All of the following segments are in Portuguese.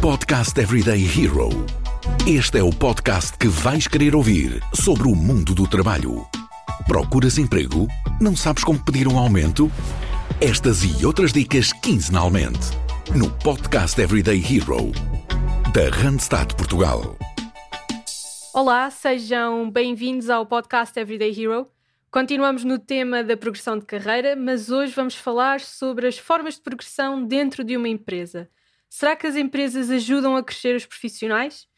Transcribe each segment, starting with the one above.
Podcast Everyday Hero. Este é o podcast que vais querer ouvir sobre o mundo do trabalho. Procuras emprego? Não sabes como pedir um aumento? Estas e outras dicas quinzenalmente no Podcast Everyday Hero da Randstad Portugal. Olá, sejam bem-vindos ao podcast Everyday Hero. Continuamos no tema da progressão de carreira, mas hoje vamos falar sobre as formas de progressão dentro de uma empresa. Será que as empresas ajudam a crescer os profissionais?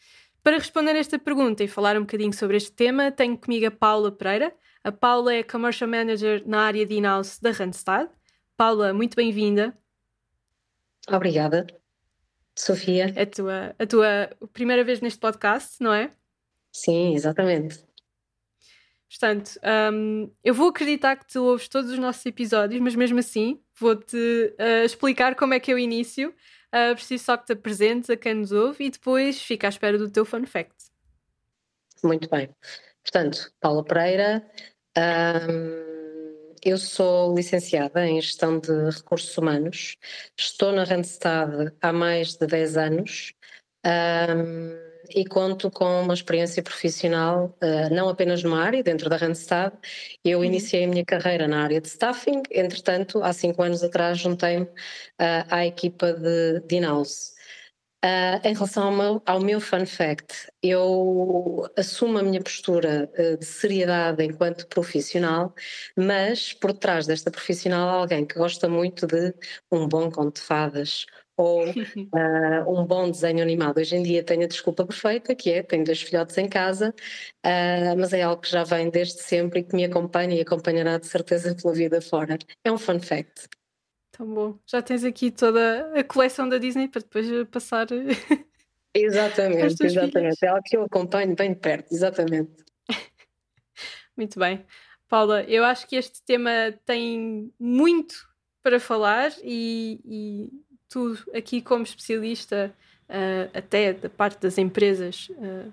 Para responder esta pergunta e falar um bocadinho sobre este tema, tenho comigo a Paula Pereira. A Paula é Commercial Manager na área de in-house da Randstad. Paula, muito bem-vinda. Obrigada, Sofia. É a tua, a tua primeira vez neste podcast, não é? Sim, exatamente. Portanto, um, eu vou acreditar que tu ouves todos os nossos episódios, mas mesmo assim vou-te uh, explicar como é que é o início Uh, preciso só que te apresentes a quem nos ouve e depois fica à espera do teu fun fact. Muito bem. Portanto, Paula Pereira, um, eu sou licenciada em Gestão de Recursos Humanos, estou na Randstad há mais de 10 anos. Um, e conto com uma experiência profissional, uh, não apenas numa área, dentro da Randstad. Eu uhum. iniciei a minha carreira na área de staffing, entretanto, há cinco anos atrás, juntei-me uh, à equipa de, de in-house. Uh, em relação ao meu, ao meu, fun fact, eu assumo a minha postura uh, de seriedade enquanto profissional, mas por trás desta profissional há alguém que gosta muito de um bom conto de fadas, ou uh, um bom desenho animado. Hoje em dia tenho a desculpa perfeita, que é, tenho dois filhotes em casa, uh, mas é algo que já vem desde sempre e que me acompanha e acompanhará de certeza pela vida fora. É um fun fact. Tão bom. Já tens aqui toda a coleção da Disney para depois passar. exatamente, exatamente. É algo que eu acompanho bem de perto, exatamente. Muito bem. Paula, eu acho que este tema tem muito para falar e, e tu aqui como especialista uh, até da parte das empresas uh,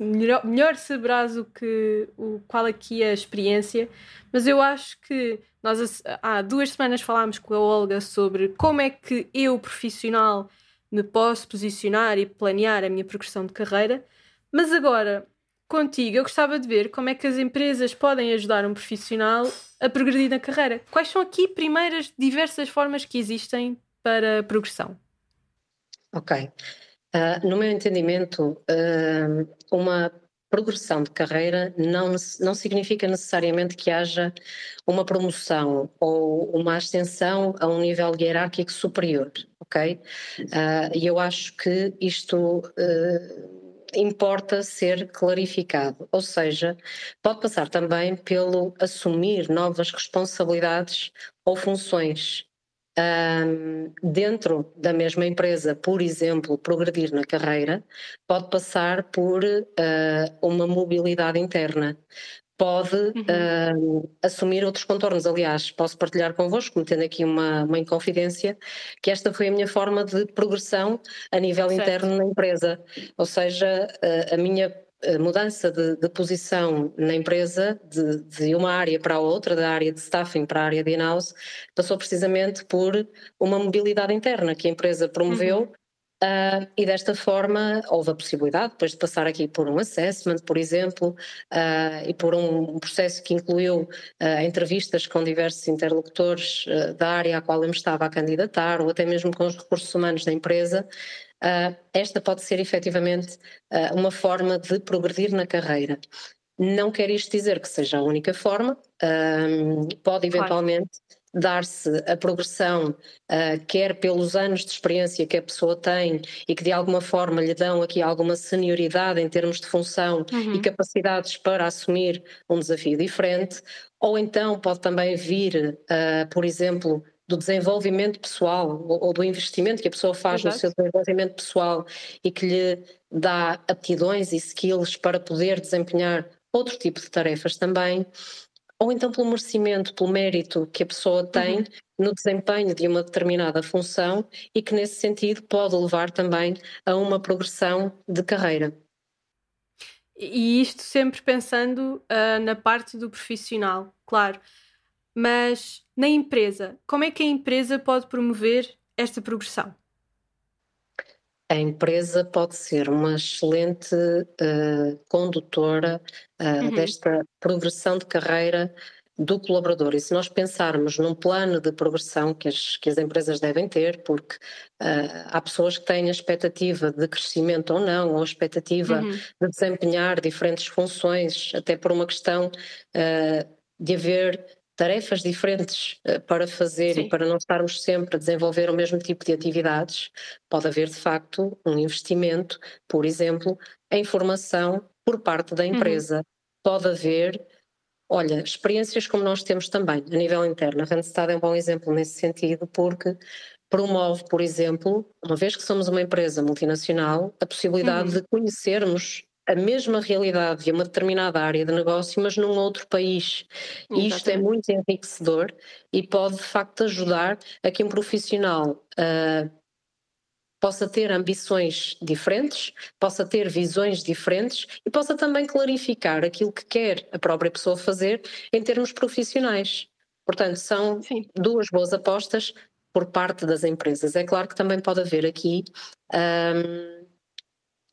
melhor, melhor saberás o que o, qual aqui é a experiência, mas eu acho que nós há duas semanas falámos com a Olga sobre como é que eu, profissional, me posso posicionar e planear a minha progressão de carreira, mas agora contigo eu gostava de ver como é que as empresas podem ajudar um profissional a progredir na carreira. Quais são aqui primeiras diversas formas que existem para progressão? Ok. Uh, no meu entendimento, uh, uma progressão de carreira não, não significa necessariamente que haja uma promoção ou uma ascensão a um nível hierárquico superior, ok? Uh, e eu acho que isto importa ser clarificado, ou seja, pode passar também pelo assumir novas responsabilidades ou funções um, dentro da mesma empresa, por exemplo, progredir na carreira, pode passar por uh, uma mobilidade interna. Pode uhum. uh, assumir outros contornos. Aliás, posso partilhar convosco, metendo aqui uma, uma inconfidência, que esta foi a minha forma de progressão a nível certo. interno na empresa. Ou seja, uh, a minha mudança de, de, posição na empresa, de, de, uma área para a outra, da área de staffing para a área de in-house, passou precisamente por uma mobilidade interna que a empresa promoveu. Uhum. Uh, e desta forma houve a possibilidade depois de passar aqui por um assessment, por exemplo, uh, e por um processo que incluiu uh, entrevistas com diversos interlocutores da área à qual eu me estava a candidatar, ou até mesmo com os recursos humanos da empresa, uh, esta pode ser efetivamente uh, uma forma de progredir na carreira. Não quer isto dizer que seja a única forma, um, pode eventualmente claro. dar-se a progressão, uh, quer pelos anos de experiência que a pessoa tem e que de alguma forma lhe dão aqui alguma senioridade em termos de função uhum. e capacidades para assumir um desafio diferente, ou então pode também vir, uh, por exemplo, do desenvolvimento pessoal ou, ou, do investimento que a pessoa faz Exato. no seu desenvolvimento pessoal e que lhe dá aptidões e skills para poder desempenhar outro tipo de tarefas também, ou então pelo merecimento, pelo mérito que a pessoa tem uhum. no desempenho de uma determinada função e que nesse sentido pode levar também a uma progressão de carreira. E isto sempre pensando uh, na parte do profissional, claro. Mas na empresa, como é que a empresa pode promover esta progressão? a empresa pode ser uma excelente uh, condutora uh, uhum. desta progressão de carreira do colaborador. E se nós pensarmos num plano de progressão que as, que as empresas devem ter, porque uh, há pessoas que têm a expectativa de crescimento ou não, ou a expectativa uhum. de desempenhar diferentes funções, até por uma questão de haver tarefas diferentes uh, para fazer Sim. e para não estarmos sempre a desenvolver o mesmo tipo de atividades, pode haver de facto um investimento, por exemplo, em formação por parte da uhum. empresa. Uhum. Pode haver, olha, experiências como nós temos também a nível interno. A Randstad é um bom exemplo nesse sentido, porque promove, por exemplo, uma vez que somos uma empresa multinacional, a possibilidade uhum. de conhecermos a mesma realidade e uma determinada área de negócio, mas num outro país. E isto é muito enriquecedor e pode de facto ajudar a que um profissional uh, possa ter ambições diferentes, possa ter visões diferentes e possa também clarificar aquilo que quer a própria pessoa fazer em termos profissionais. Portanto, são Sim. duas boas apostas por parte das empresas. É claro que também pode haver aqui. Um,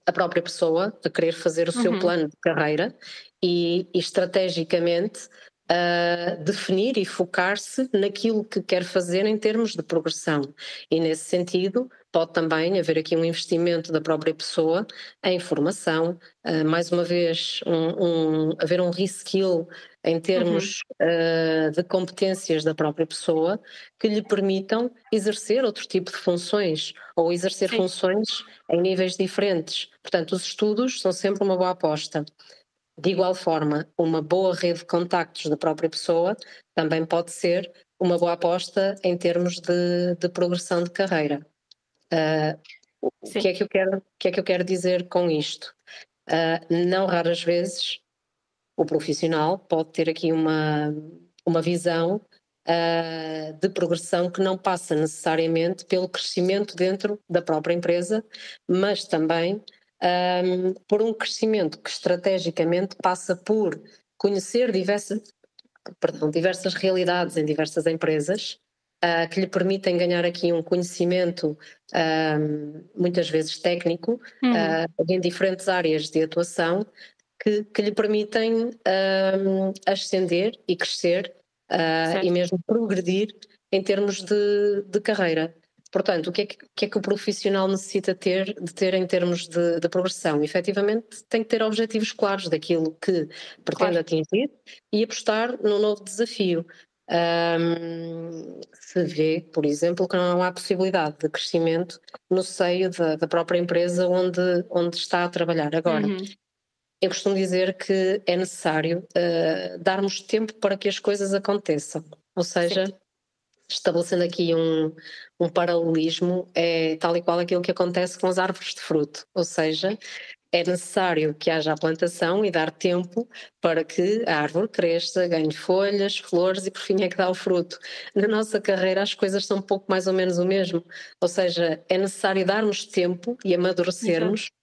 a própria pessoa a querer fazer o uhum. seu plano de carreira e, e estrategicamente uh, definir e focar-se naquilo que quer fazer em termos de progressão. E nesse sentido, pode também haver aqui um investimento da própria pessoa em formação, uh, mais uma vez, um, um, haver um reskill em termos uhum. uh, de competências da própria pessoa que lhe permitam exercer outro tipo de funções ou exercer Sim. funções em níveis diferentes. Portanto, os estudos são sempre uma boa aposta. De igual forma, uma boa rede de contactos da própria pessoa também pode ser uma boa aposta em termos de, de progressão de carreira. Uh, o que é, que eu quero, que é que eu quero dizer com isto? Uh, não raras vezes o profissional pode ter aqui uma, uma visão uh, de progressão que não passa necessariamente pelo crescimento dentro da própria empresa, mas também um, por um crescimento que estrategicamente passa por conhecer diversas, perdão, diversas realidades em diversas empresas. Uh, que lhe permitem ganhar aqui um conhecimento um, muitas vezes técnico uhum. uh, em diferentes áreas de atuação que, que lhe permitem ascender e crescer uh, e mesmo progredir em termos de, de carreira. Portanto, o que, é que, que, é que, o profissional necessita ter, de ter em termos de, de, progressão? Efetivamente, tem que ter objetivos claros daquilo que pretende claro. atingir e apostar num novo desafio. Um, se vê, por exemplo, que não há possibilidade de crescimento no seio da, da própria empresa onde, onde está a trabalhar. Agora, uhum. Eu costumo dizer que é necessário uh, darmos tempo para que as coisas aconteçam. Ou seja, Sim. estabelecendo aqui um, um paralelismo, é tal e qual aquilo que acontece com as árvores de fruto. Ou seja, é necessário que haja a plantação e dar tempo para que a árvore cresça, ganhe folhas, flores e por fim é que dá o fruto. Na nossa carreira as coisas são um pouco mais ou menos o mesmo, ou seja, é necessário darmos tempo e amadurecermos Exato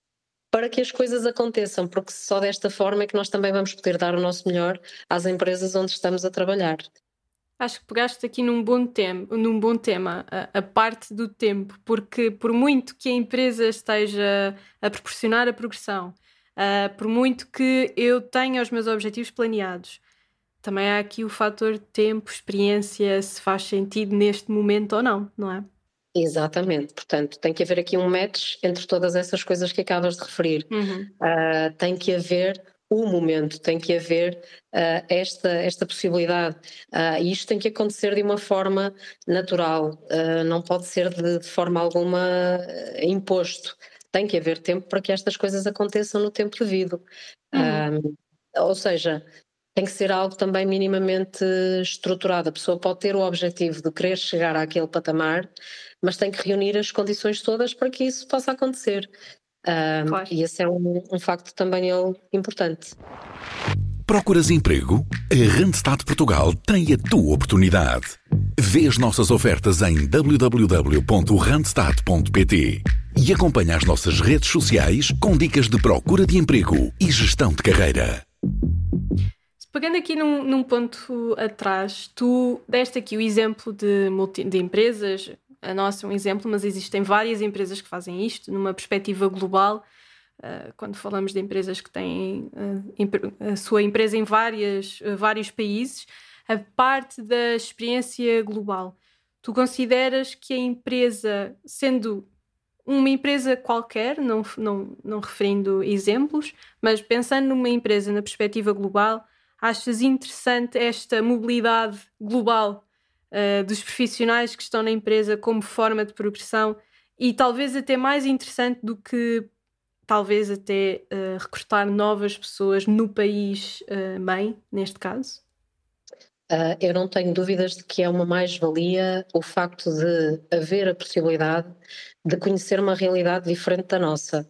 para que as coisas aconteçam, porque só desta forma é que nós também vamos poder dar o nosso melhor às empresas onde estamos a trabalhar. Acho que pegaste aqui num bom, tem num bom tema, a, a, parte do tempo, porque por muito que a empresa esteja a proporcionar a progressão, uh, por muito que eu tenha os meus objetivos planeados, também há aqui o fator tempo, experiência, se faz sentido neste momento ou não, não é? Exatamente, portanto, tem que haver aqui um match entre todas essas coisas que acabas de referir. Uhum. Uh, tem que haver o momento, tem que haver uh, esta, esta possibilidade. Uh, e isto tem que acontecer de uma forma natural, não pode ser de, de forma alguma imposto. Tem que haver tempo para que estas coisas aconteçam no tempo devido. Uhum. ou seja, tem que ser algo também minimamente estruturado. A pessoa pode ter o objetivo de querer chegar àquele patamar, mas tem que reunir as condições todas para que isso possa acontecer. Um, claro. E esse é um, um facto também importante. Procuras emprego? A Randstad Portugal tem a tua oportunidade. Vê as nossas ofertas em www.randstad.pt e acompanha as nossas redes sociais com dicas de procura de emprego e gestão de carreira. Pegando aqui num, num ponto atrás, tu deste aqui o exemplo de, multi, de empresas a nossa é um exemplo, mas existem várias empresas que fazem isto numa perspectiva global. Uh, quando falamos de empresas que têm uh, a sua empresa em várias, uh, vários países, a parte da experiência global. Tu consideras que a empresa, sendo uma empresa qualquer, não, não, não referindo exemplos, mas pensando numa empresa na perspectiva global, achas interessante esta mobilidade global uh, dos profissionais que estão na empresa como forma de progressão e talvez até mais interessante do que talvez até uh, recrutar novas pessoas no país uh, mãe, neste caso? Uh, eu não tenho dúvidas de que é uma mais-valia o facto de haver a possibilidade de conhecer uma realidade diferente da nossa.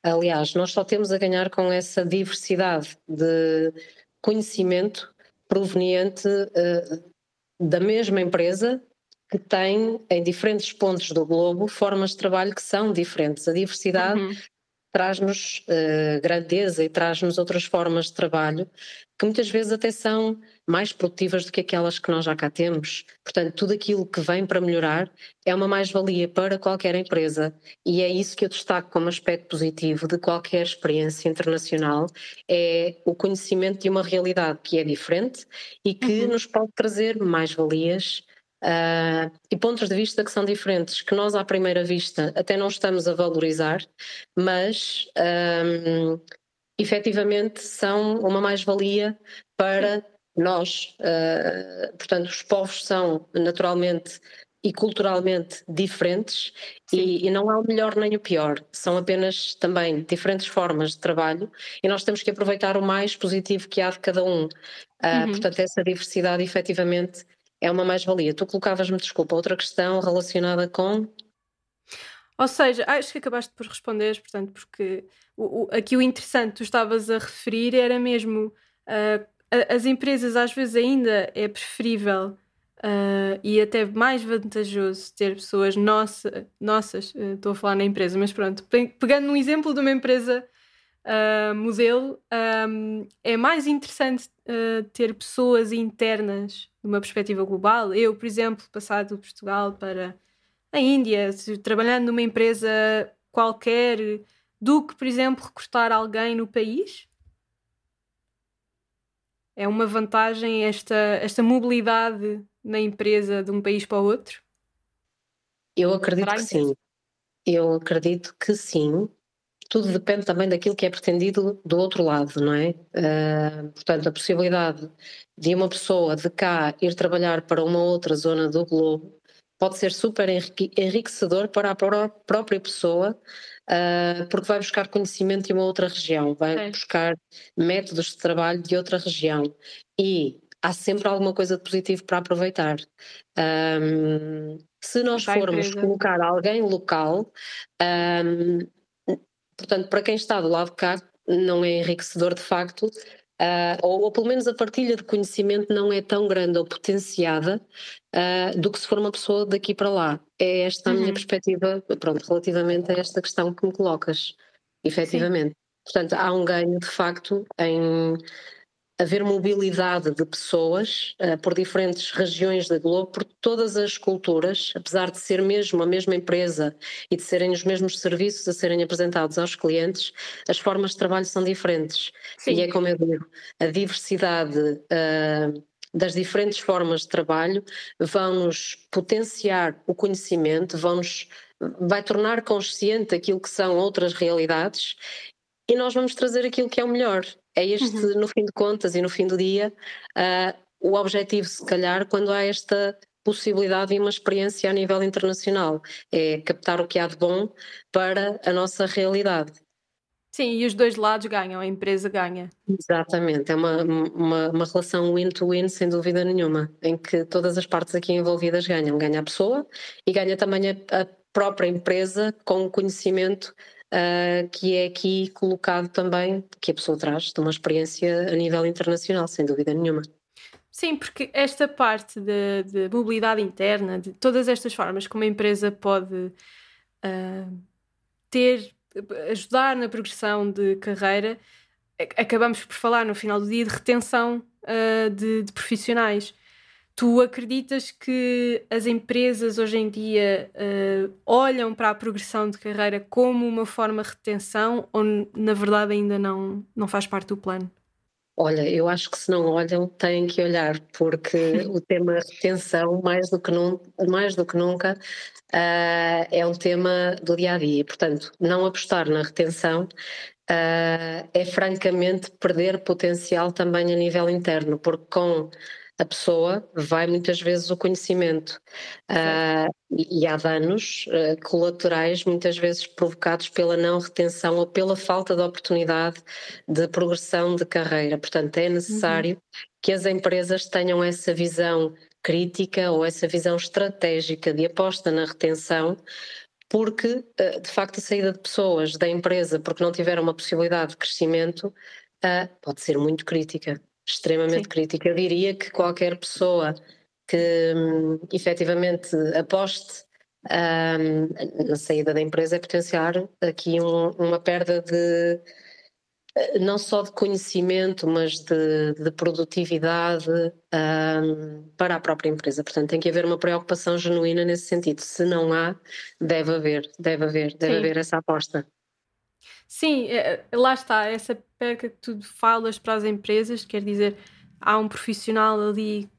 Aliás, nós só temos a ganhar com essa diversidade de conhecimento proveniente uh, da mesma empresa que tem em diferentes pontos do globo formas de trabalho que são diferentes. A diversidade uhum traz-nos uh, grandeza e traz-nos outras formas de trabalho que muitas vezes até são mais produtivas do que aquelas que nós já cá temos. Portanto, tudo aquilo que vem para melhorar é uma mais-valia para qualquer empresa e é isso que eu destaco como aspecto positivo de qualquer experiência internacional, é o conhecimento de uma realidade que é diferente e que uhum. nos pode trazer mais-valias Uh, e pontos de vista que são diferentes, que nós à primeira vista até não estamos a valorizar, mas um, efetivamente são uma mais-valia para nós. Uh, portanto, os povos são naturalmente e culturalmente diferentes e, e, não há o melhor nem o pior, são apenas também diferentes formas de trabalho e nós temos que aproveitar o mais positivo que há de cada um. Uh, uhum. Portanto, essa diversidade efetivamente é uma mais-valia. Tu colocavas-me, desculpa, outra questão relacionada com. Ou seja, acho que acabaste por responder, portanto, porque o, o, aqui o interessante tu estavas a referir era mesmo uh, as empresas às vezes ainda é preferível uh, e até mais vantajoso ter pessoas nossa, nossas, uh, estou a falar na empresa, mas pronto, pegando um exemplo de uma empresa uh, modelo, um, é mais interessante uh, ter pessoas internas numa perspectiva global. Eu, por exemplo, passar do Portugal para a Índia, trabalhando numa empresa qualquer, do que, por exemplo, recrutar alguém no país. É uma vantagem esta, esta mobilidade na empresa de um país para o outro? Eu acredito que sim. Eu acredito que sim, tudo depende também daquilo que é pretendido do outro lado, não é? Uh, portanto, a possibilidade de uma pessoa de cá ir trabalhar para uma outra zona do globo pode ser super enriquecedor para a própria pessoa, uh, porque vai buscar conhecimento de uma outra região, vai buscar métodos de trabalho de outra região e há sempre alguma coisa de positivo para aproveitar. Um, se nós formos colocar alguém local, um, Portanto, para quem está do lado de cá, não é enriquecedor de facto, uh, ou, ou, pelo menos a partilha de conhecimento não é tão grande ou potenciada uh, do que se for uma pessoa daqui para lá. É esta a minha uhum. perspectiva, pronto, relativamente a esta questão que me colocas, efetivamente. Sim. Portanto, há um ganho de facto em haver mobilidade de pessoas uh, por diferentes regiões da Globo, por todas as culturas, apesar de ser mesmo a mesma empresa e de serem os mesmos serviços a serem apresentados aos clientes, as formas de trabalho são diferentes. Sim. E é como eu digo, a diversidade uh, das diferentes formas de trabalho vão-nos potenciar o conhecimento, vão-nos vai tornar consciente aquilo que são outras realidades e nós vamos trazer aquilo que é o melhor. É este, uhum. no fim de contas e no fim do dia, uh, o objetivo, se calhar, quando há esta possibilidade e uma experiência a nível internacional. É captar o que há de bom para a nossa realidade. Sim, e os dois lados ganham, a empresa ganha. Exatamente, é uma, uma, uma relação win-to-win, -win, sem dúvida nenhuma, em que todas as partes aqui envolvidas ganham. Ganha a pessoa e ganha também a, a própria empresa com o conhecimento uh, que é aqui colocado também, que a pessoa traz de uma experiência a nível internacional, sem dúvida nenhuma. Sim, porque esta parte de, de mobilidade interna, de todas estas formas como a empresa pode uh, ter, ajudar na progressão de carreira, acabamos por falar no final do dia de retenção uh, de, de profissionais Tu acreditas que as empresas hoje em dia uh, olham para a progressão de carreira como uma forma de retenção ou na verdade ainda não, não faz parte do plano? Olha, eu acho que se não olham, têm que olhar, porque o tema retenção, mais do que, num, mais do que nunca, uh, é um tema do dia a dia. Portanto, não apostar na retenção uh, é francamente perder potencial também a nível interno, porque com a pessoa vai muitas vezes o conhecimento uh, e, e, há danos uh, colaterais muitas vezes provocados pela não retenção ou pela falta de oportunidade de progressão de carreira. Portanto, é necessário uhum. que as empresas tenham essa visão crítica ou essa visão estratégica de aposta na retenção porque uh, de facto a saída de pessoas da empresa porque não tiveram uma possibilidade de crescimento pode ser muito crítica extremamente Sim. crítica. Eu diria que qualquer pessoa que hum, efetivamente aposte um, na saída da empresa é potenciar aqui um, uma perda de eh, não só de conhecimento, mas de, de produtividade um, para a própria empresa. Portanto, tem que haver uma preocupação genuína nesse sentido. Se não há, deve haver, deve haver, deve Sim. haver essa aposta. Sim, é, é, lá está, essa perca que tu falas para as empresas, quer dizer, há um profissional ali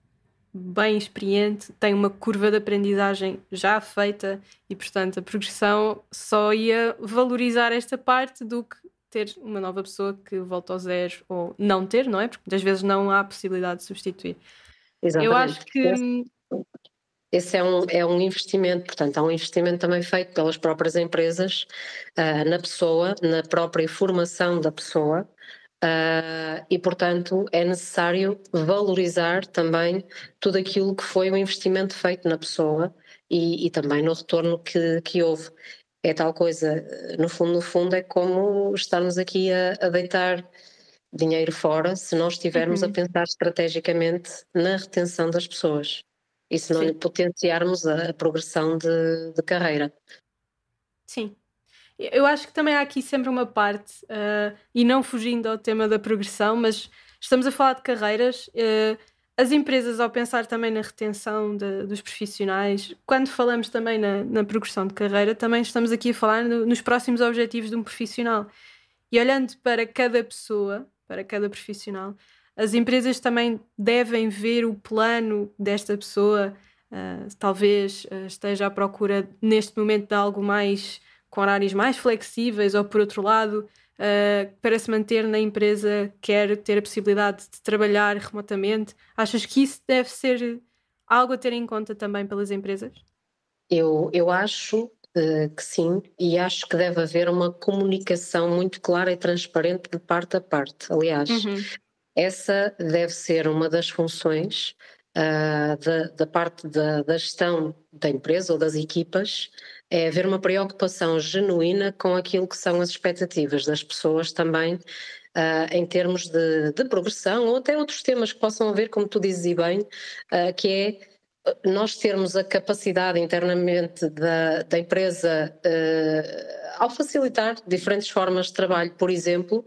bem experiente, tem uma curva de aprendizagem já feita e, portanto, a progressão só ia valorizar esta parte do que ter uma nova pessoa que volta ao zero ou não ter, não é? Porque muitas vezes não há possibilidade de substituir. Exatamente. Eu acho que esse é um, é um investimento, portanto, há um investimento também feito pelas próprias empresas uh, na pessoa, na própria formação da pessoa, uh, e, portanto, é necessário valorizar também tudo aquilo que foi o investimento feito na pessoa e, e também no retorno que, que houve. É tal coisa, no fundo, no fundo, é como estarmos aqui a, a deitar dinheiro fora se não estivermos uhum. a pensar estrategicamente na retenção das pessoas e se não potenciarmos a, a progressão de, de, carreira. Sim. Eu acho que também há aqui sempre uma parte, uh, e não fugindo ao tema da progressão, mas estamos a falar de carreiras. Uh, as empresas, ao pensar também na retenção de, dos profissionais, quando falamos também na, na, progressão de carreira, também estamos aqui a falar no, nos próximos objetivos de um profissional. E olhando para cada pessoa, para cada profissional, as empresas também devem ver o plano desta pessoa, uh, talvez uh, esteja à procura neste momento de algo mais com horários mais flexíveis, ou por outro lado, uh, para se manter na empresa, quer ter a possibilidade de trabalhar remotamente. Achas que isso deve ser algo a ter em conta também pelas empresas? Eu, eu acho que sim, e acho que deve haver uma comunicação muito clara e transparente de parte a parte. Aliás, uhum. Essa deve ser uma das funções uh, da, da, parte da, da, gestão da empresa ou das equipas, é haver uma preocupação genuína com aquilo que são as expectativas das pessoas também, uh, em termos de, de, progressão ou até outros temas que possam haver, como tu dizes e bem, uh, que é nós termos a capacidade internamente da, da empresa ao facilitar diferentes formas de trabalho, por exemplo,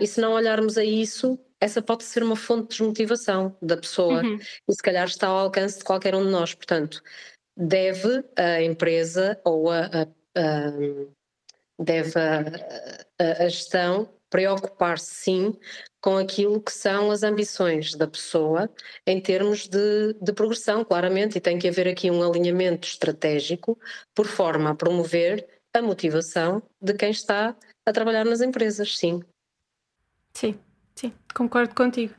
e se não olharmos a isso, essa pode ser uma fonte de desmotivação da pessoa uhum. e se calhar está ao alcance de qualquer um de nós. Portanto, deve a empresa ou a, a, a deve a, a gestão preocupar-se sim com aquilo que são as ambições da pessoa em termos de, de, progressão, claramente, e tem que haver aqui um alinhamento estratégico por forma a promover a motivação de quem está a trabalhar nas empresas, sim. Sim, Sim, concordo contigo.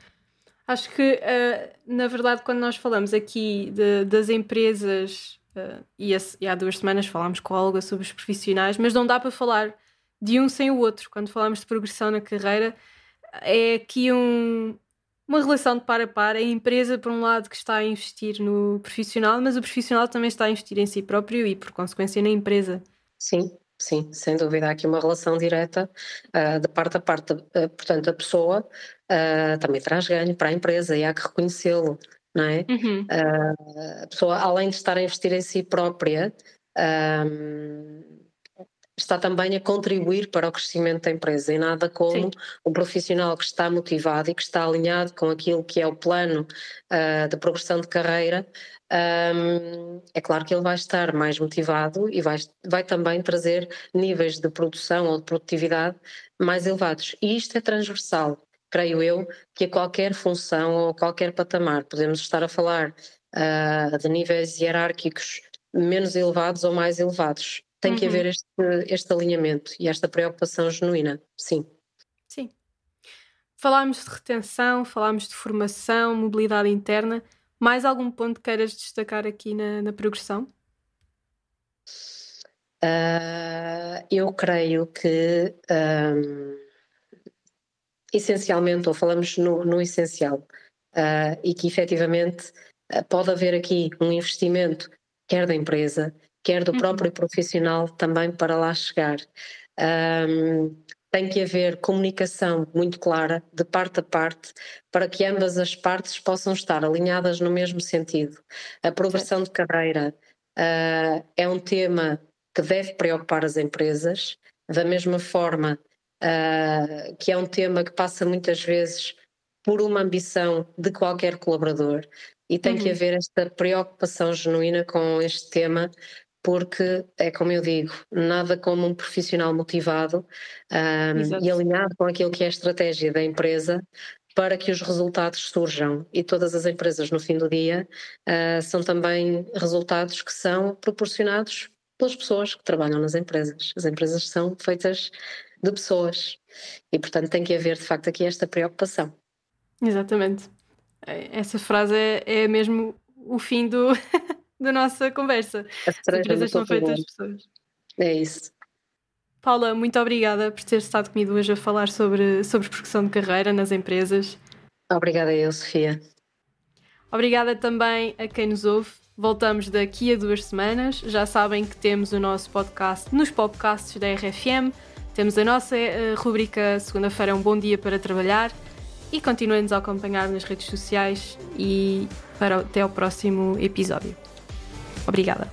Acho que, uh, na verdade, quando nós falamos aqui de, das empresas, uh, e, esse, e, há duas semanas falámos com a Olga sobre os profissionais, mas não dá para falar de um sem o outro. Quando falamos de progressão na carreira, é aqui um, uma relação de par a par. A empresa, por um lado, que está a investir no profissional, mas o profissional também está a investir em si próprio e, por consequência, na empresa. Sim, Sim, sem dúvida, há aqui uma relação direta uh, de parte a parte. Uh, portanto, a pessoa uh, também traz ganho para a empresa e há que reconhecê-lo, não é? Uhum. a pessoa, além de estar a investir em si própria, está também a contribuir para o crescimento da empresa e nada como Sim. um profissional que está motivado e que está alinhado com aquilo que é o plano uh, de progressão de carreira. Um, é claro que ele vai estar mais motivado e vai, vai também trazer níveis de produção ou de produtividade mais elevados. E isto é transversal, creio eu, que a qualquer função ou qualquer patamar. Podemos estar a falar uh, de níveis hierárquicos menos elevados ou mais elevados tem uhum. que haver este, este alinhamento e esta preocupação genuína, sim. Sim. Falámos de retenção, falámos de formação, mobilidade interna. Mais algum ponto queiras destacar aqui na, na progressão? Uh, eu creio que um, essencialmente, ou falamos no, no essencial, uh, e que efetivamente uh, pode haver aqui um investimento, quer da empresa, quer do uhum. próprio profissional também para lá chegar. Um, tem que haver comunicação muito clara, de parte a parte, para que ambas as partes possam estar alinhadas no mesmo sentido. A progressão de carreira uh, é um tema que deve preocupar as empresas, da mesma forma uh, que é um tema que passa muitas vezes por uma ambição de qualquer colaborador. E tem uhum. que haver esta preocupação genuína com este tema, porque é como eu digo, nada como um profissional motivado um, e alinhado com aquilo que é a estratégia da empresa para que os resultados surjam. E todas as empresas, no fim do dia, uh, são também resultados que são proporcionados pelas pessoas que trabalham nas empresas. As empresas são feitas de pessoas e, portanto, tem que haver de facto aqui esta preocupação. Exatamente. Essa frase é, é mesmo o fim do. da nossa conversa. As, As empresas são feitas de pessoas. É isso. Paula, muito obrigada por ter estado comigo hoje a falar sobre, sobre progressão de carreira nas empresas. Obrigada eu, Sofia. Obrigada também a quem nos ouve. Voltamos daqui a duas semanas. Já sabem que temos o nosso podcast nos podcasts da RFM. Temos a nossa uh, rubrica Segunda-feira é um bom dia para trabalhar. E continuem-nos a acompanhar nas redes sociais e para até ao próximo episódio. Obrigada.